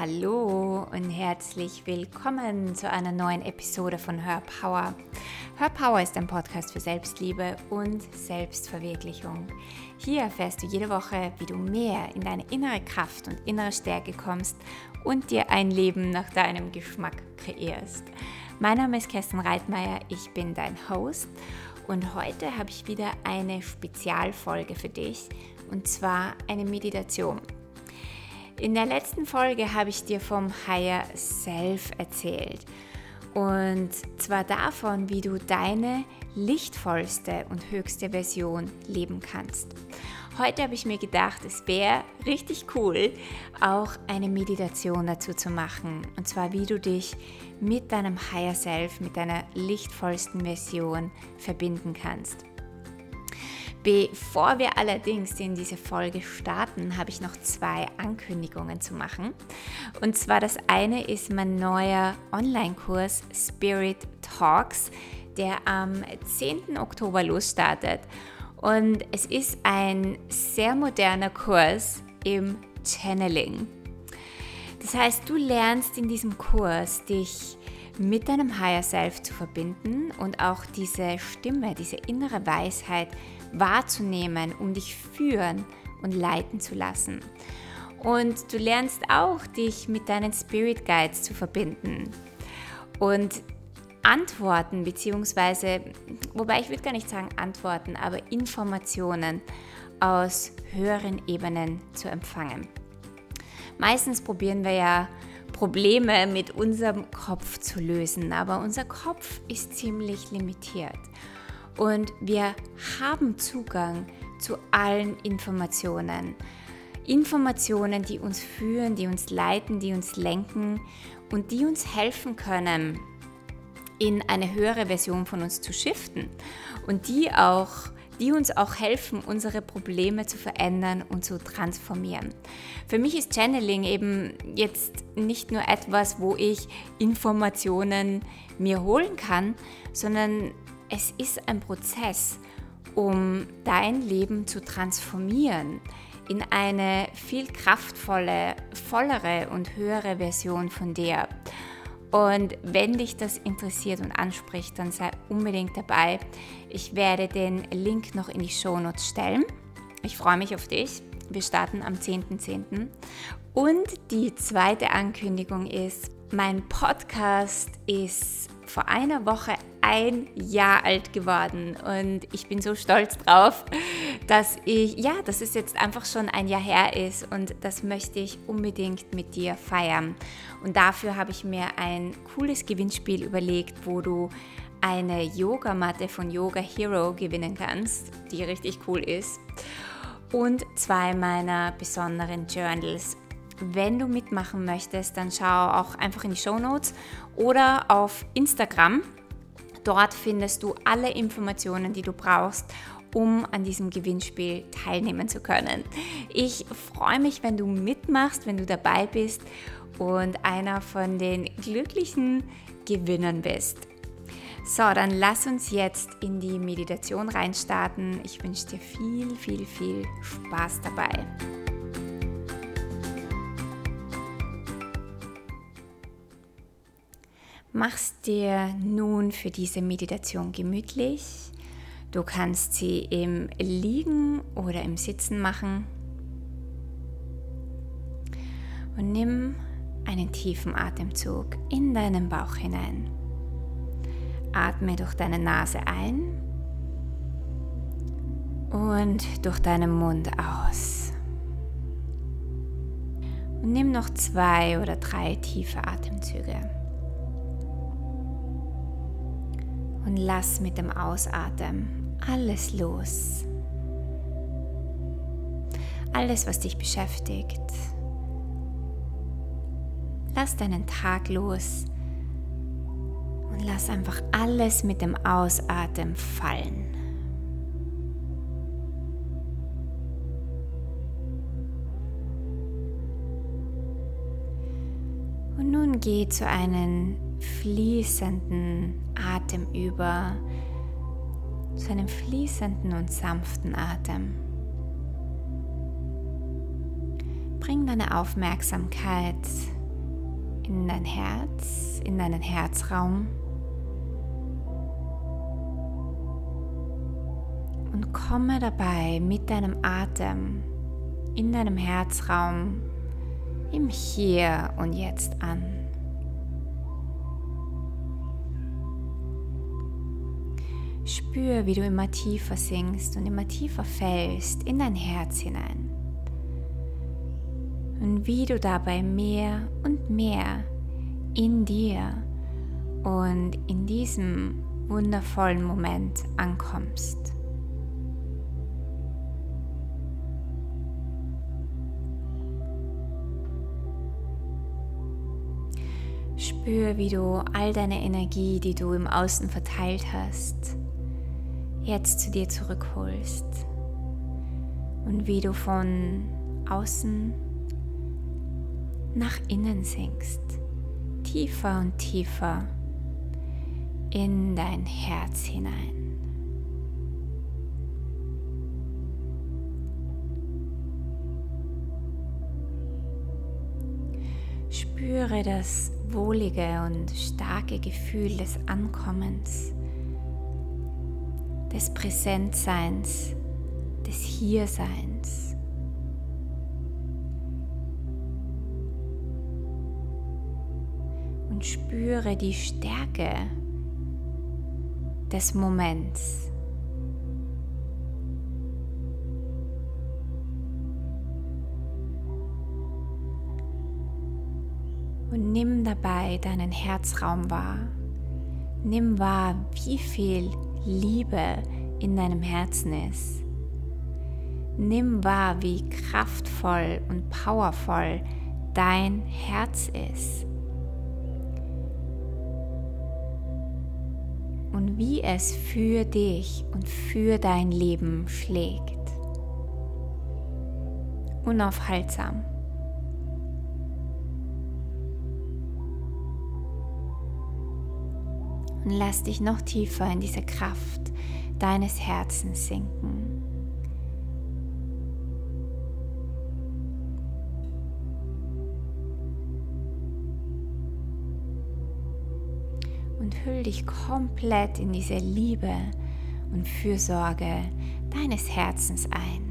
Hallo und herzlich willkommen zu einer neuen Episode von Hör Power. Hör Power ist ein Podcast für Selbstliebe und Selbstverwirklichung. Hier erfährst du jede Woche, wie du mehr in deine innere Kraft und innere Stärke kommst und dir ein Leben nach deinem Geschmack kreierst. Mein Name ist Kerstin Reitmeier, ich bin dein Host und heute habe ich wieder eine Spezialfolge für dich und zwar eine Meditation. In der letzten Folge habe ich dir vom Higher Self erzählt. Und zwar davon, wie du deine lichtvollste und höchste Version leben kannst. Heute habe ich mir gedacht, es wäre richtig cool, auch eine Meditation dazu zu machen. Und zwar, wie du dich mit deinem Higher Self, mit deiner lichtvollsten Version verbinden kannst. Bevor wir allerdings in diese Folge starten, habe ich noch zwei Ankündigungen zu machen. Und zwar das eine ist mein neuer Online-Kurs Spirit Talks, der am 10. Oktober losstartet. Und es ist ein sehr moderner Kurs im Channeling. Das heißt, du lernst in diesem Kurs dich mit deinem Higher Self zu verbinden und auch diese Stimme, diese innere Weisheit wahrzunehmen, um dich führen und leiten zu lassen. Und du lernst auch, dich mit deinen Spirit Guides zu verbinden. Und Antworten, beziehungsweise, wobei ich würde gar nicht sagen Antworten, aber Informationen aus höheren Ebenen zu empfangen. Meistens probieren wir ja Probleme mit unserem Kopf zu lösen, aber unser Kopf ist ziemlich limitiert und wir haben Zugang zu allen Informationen. Informationen, die uns führen, die uns leiten, die uns lenken und die uns helfen können, in eine höhere Version von uns zu shiften und die auch die uns auch helfen, unsere Probleme zu verändern und zu transformieren. Für mich ist Channeling eben jetzt nicht nur etwas, wo ich Informationen mir holen kann, sondern es ist ein Prozess, um dein Leben zu transformieren in eine viel kraftvolle, vollere und höhere Version von dir. Und wenn dich das interessiert und anspricht, dann sei unbedingt dabei. Ich werde den Link noch in die Shownotes stellen. Ich freue mich auf dich. Wir starten am 10.10. .10. Und die zweite Ankündigung ist, mein Podcast ist vor einer Woche ein Jahr alt geworden und ich bin so stolz drauf, dass ich, ja, dass es jetzt einfach schon ein Jahr her ist und das möchte ich unbedingt mit dir feiern. Und dafür habe ich mir ein cooles Gewinnspiel überlegt, wo du eine Yogamatte von Yoga Hero gewinnen kannst, die richtig cool ist. Und zwei meiner besonderen Journals. Wenn du mitmachen möchtest, dann schau auch einfach in die Show Notes oder auf Instagram. Dort findest du alle Informationen, die du brauchst, um an diesem Gewinnspiel teilnehmen zu können. Ich freue mich, wenn du mitmachst, wenn du dabei bist und einer von den glücklichen Gewinnern bist. So, dann lass uns jetzt in die Meditation reinstarten. Ich wünsche dir viel, viel, viel Spaß dabei. Machst dir nun für diese Meditation gemütlich. Du kannst sie im Liegen oder im Sitzen machen. Und nimm einen tiefen Atemzug in deinen Bauch hinein. Atme durch deine Nase ein und durch deinen Mund aus. Und nimm noch zwei oder drei tiefe Atemzüge. Und lass mit dem Ausatmen alles los. Alles, was dich beschäftigt. Lass deinen Tag los und lass einfach alles mit dem Ausatmen fallen. Und nun geh zu einem fließenden Atem über, zu einem fließenden und sanften Atem. Bring deine Aufmerksamkeit in dein Herz, in deinen Herzraum. Und komme dabei mit deinem Atem in deinem Herzraum im Hier und Jetzt an. Spür, wie du immer tiefer sinkst und immer tiefer fällst in dein Herz hinein. Und wie du dabei mehr und mehr in dir und in diesem wundervollen Moment ankommst. Spür, wie du all deine Energie, die du im Außen verteilt hast, jetzt zu dir zurückholst. Und wie du von außen nach innen sinkst, tiefer und tiefer in dein Herz hinein. Spüre das wohlige und starke Gefühl des Ankommens, des Präsentseins, des Hierseins. Und spüre die Stärke des Moments. und nimm dabei deinen Herzraum wahr. Nimm wahr, wie viel Liebe in deinem Herzen ist. Nimm wahr, wie kraftvoll und powervoll dein Herz ist. Und wie es für dich und für dein Leben schlägt. Unaufhaltsam. Und lass dich noch tiefer in diese Kraft deines Herzens sinken. Und hüll dich komplett in diese Liebe und Fürsorge deines Herzens ein.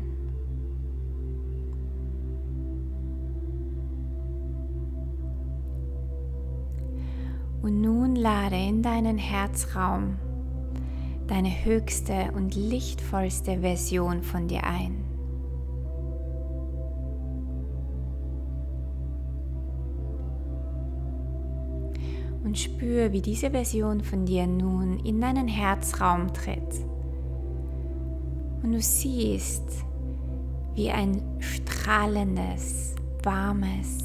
Und nun lade in deinen Herzraum deine höchste und lichtvollste Version von dir ein. Und spür, wie diese Version von dir nun in deinen Herzraum tritt. Und du siehst, wie ein strahlendes, warmes,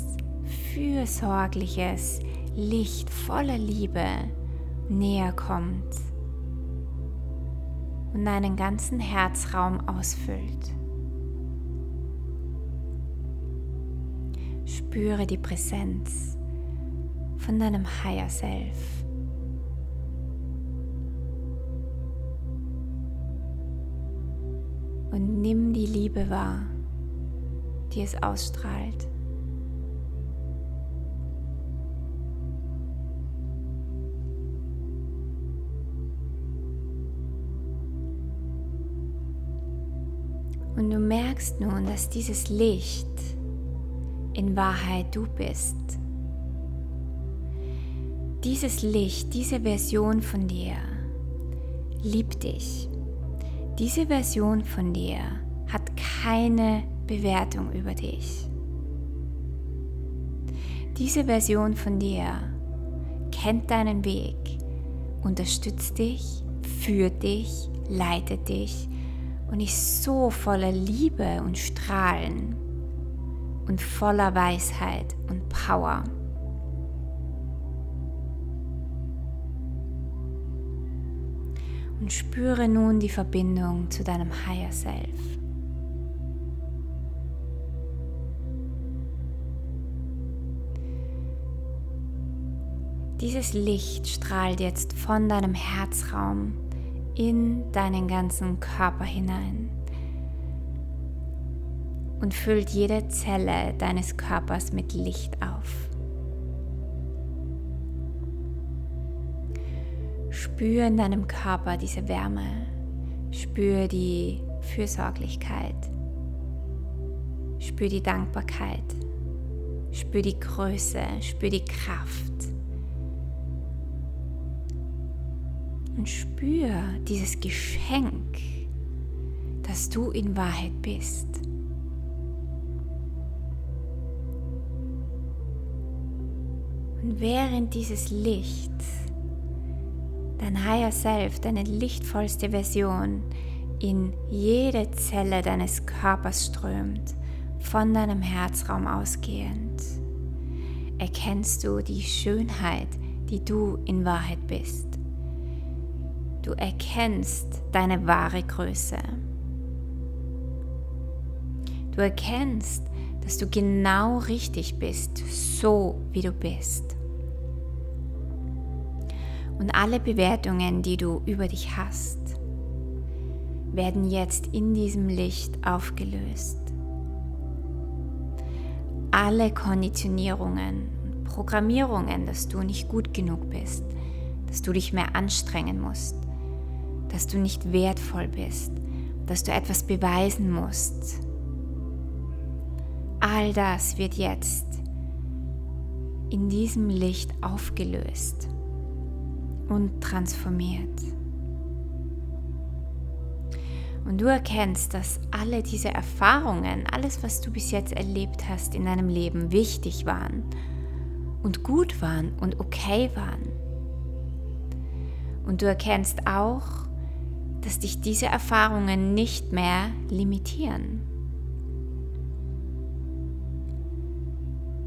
fürsorgliches, Licht voller Liebe näher kommt und deinen ganzen Herzraum ausfüllt. Spüre die Präsenz von deinem Higher Self. Und nimm die Liebe wahr, die es ausstrahlt. Und du merkst nun, dass dieses Licht in Wahrheit du bist. Dieses Licht, diese Version von dir liebt dich. Diese Version von dir hat keine Bewertung über dich. Diese Version von dir kennt deinen Weg, unterstützt dich, führt dich, leitet dich und ist so voller Liebe und Strahlen und voller Weisheit und Power. Und spüre nun die Verbindung zu deinem Higher Self. Dieses Licht strahlt jetzt von deinem Herzraum in deinen ganzen Körper hinein und füllt jede Zelle deines Körpers mit Licht auf. Spür in deinem Körper diese Wärme, spür die Fürsorglichkeit, spür die Dankbarkeit, spür die Größe, spür die Kraft. Und spür dieses Geschenk, dass du in Wahrheit bist. Und während dieses Licht, dein Higher Self, deine lichtvollste Version in jede Zelle deines Körpers strömt, von deinem Herzraum ausgehend, erkennst du die Schönheit, die du in Wahrheit bist. Du erkennst deine wahre Größe. Du erkennst, dass du genau richtig bist, so wie du bist. Und alle Bewertungen, die du über dich hast, werden jetzt in diesem Licht aufgelöst. Alle Konditionierungen und Programmierungen, dass du nicht gut genug bist, dass du dich mehr anstrengen musst, dass du nicht wertvoll bist, dass du etwas beweisen musst, All das wird jetzt in diesem Licht aufgelöst und transformiert. Und du erkennst, dass alle diese Erfahrungen, alles, was du bis jetzt erlebt hast in deinem Leben, wichtig waren und gut waren und okay waren. Und du erkennst auch, dass dich diese Erfahrungen nicht mehr limitieren.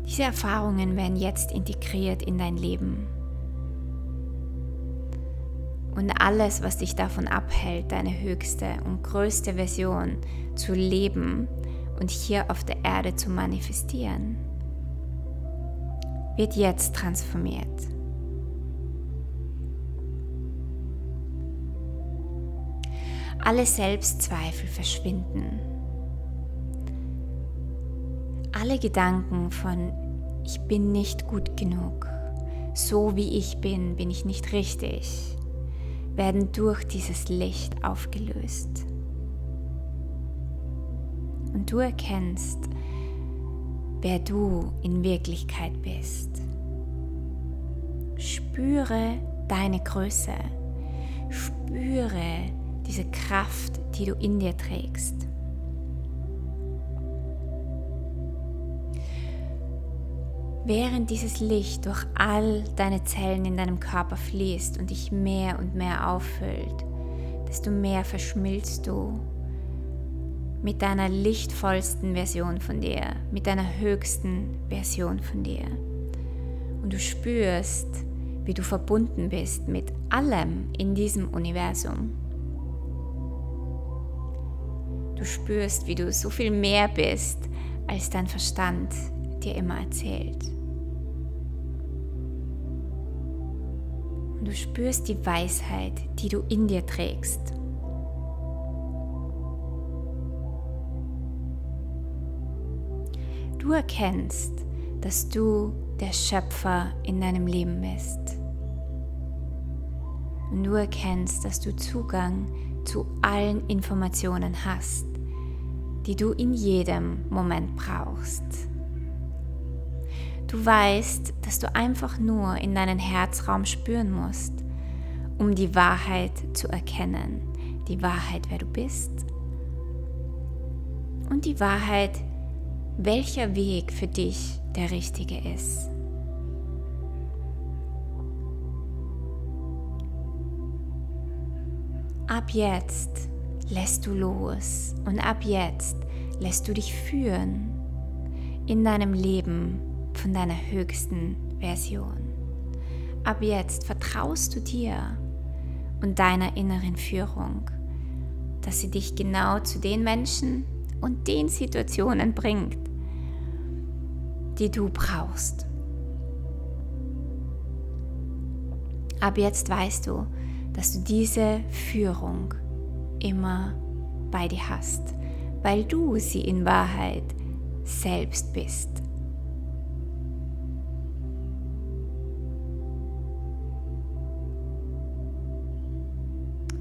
Diese Erfahrungen werden jetzt integriert in dein Leben. Und alles, was dich davon abhält, deine höchste und größte Version zu leben und hier auf der Erde zu manifestieren, wird jetzt transformiert. Alle Selbstzweifel verschwinden alle Gedanken von ich bin nicht gut genug, so wie ich bin, bin ich nicht richtig, werden durch dieses Licht aufgelöst. Und du erkennst, wer du in Wirklichkeit bist. Spüre deine Größe. Spüre diese Kraft, die du in dir trägst. Während dieses Licht durch all deine Zellen in deinem Körper fließt und dich mehr und mehr auffüllt, desto mehr verschmilzt du mit deiner lichtvollsten Version von dir, mit deiner höchsten Version von dir. Und du spürst, wie du verbunden bist mit allem in diesem Universum. Du spürst, wie du so viel mehr bist, als dein Verstand dir immer erzählt. du spürst die Weisheit, die du in dir trägst. Du erkennst, dass du der Schöpfer in deinem Leben bist. Und du erkennst, dass du Zugang zu allen Informationen hast, die du in jedem Moment brauchst. Du weißt, dass du einfach nur in deinen Herzraum spüren musst, um die Wahrheit zu erkennen. Die Wahrheit, wer du bist. Und die Wahrheit, welcher Weg für dich der richtige ist. Ab jetzt lässt du los und ab jetzt lässt du dich führen in deinem Leben von deiner höchsten Version. Ab jetzt vertraust du dir und deiner inneren Führung, dass sie dich genau zu den Menschen und den Situationen bringt, die du brauchst. Ab jetzt weißt du, dass du diese Führung immer bei dir hast, weil du sie in Wahrheit selbst bist.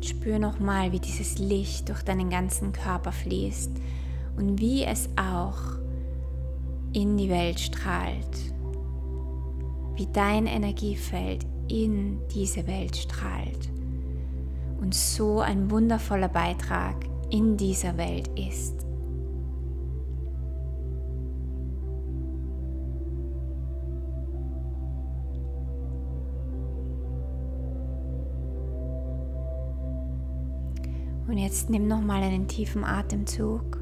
spür nochmal, wie dieses Licht durch deinen ganzen Körper fließt und wie es auch in die Welt strahlt. Wie dein Energiefeld in diese Welt strahlt und so ein wundervoller Beitrag in dieser Welt ist. Und jetzt nimm noch mal einen tiefen Atemzug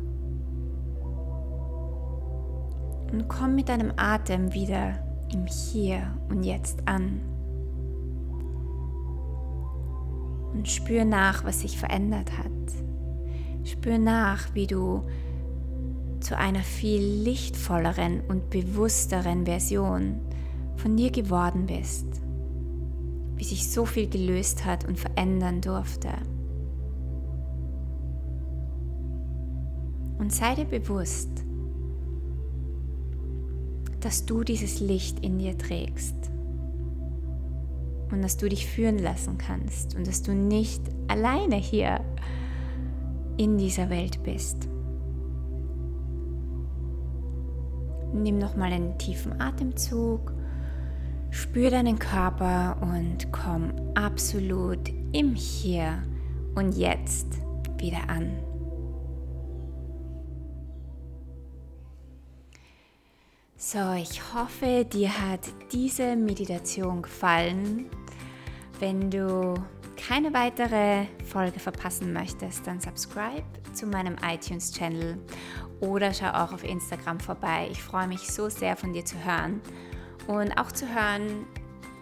und komm mit deinem Atem wieder im Hier und Jetzt an. Und spür nach, was sich verändert hat. Spür nach, wie du zu einer viel lichtvolleren und bewussteren Version von dir geworden bist. Wie sich so viel gelöst hat und verändern durfte. Und sei dir bewusst, dass du dieses Licht in dir trägst und dass du dich führen lassen kannst und dass du nicht alleine hier in dieser Welt bist. Nimm nochmal einen tiefen Atemzug, spür deinen Körper und komm absolut im Hier und Jetzt wieder an. So, ich hoffe, dir hat diese Meditation gefallen. Wenn du keine weitere Folge verpassen möchtest, dann subscribe zu meinem iTunes-Channel oder schau auch auf Instagram vorbei. Ich freue mich so sehr von dir zu hören und auch zu hören,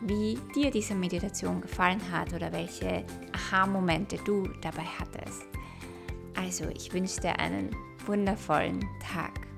wie dir diese Meditation gefallen hat oder welche Aha-Momente du dabei hattest. Also, ich wünsche dir einen wundervollen Tag.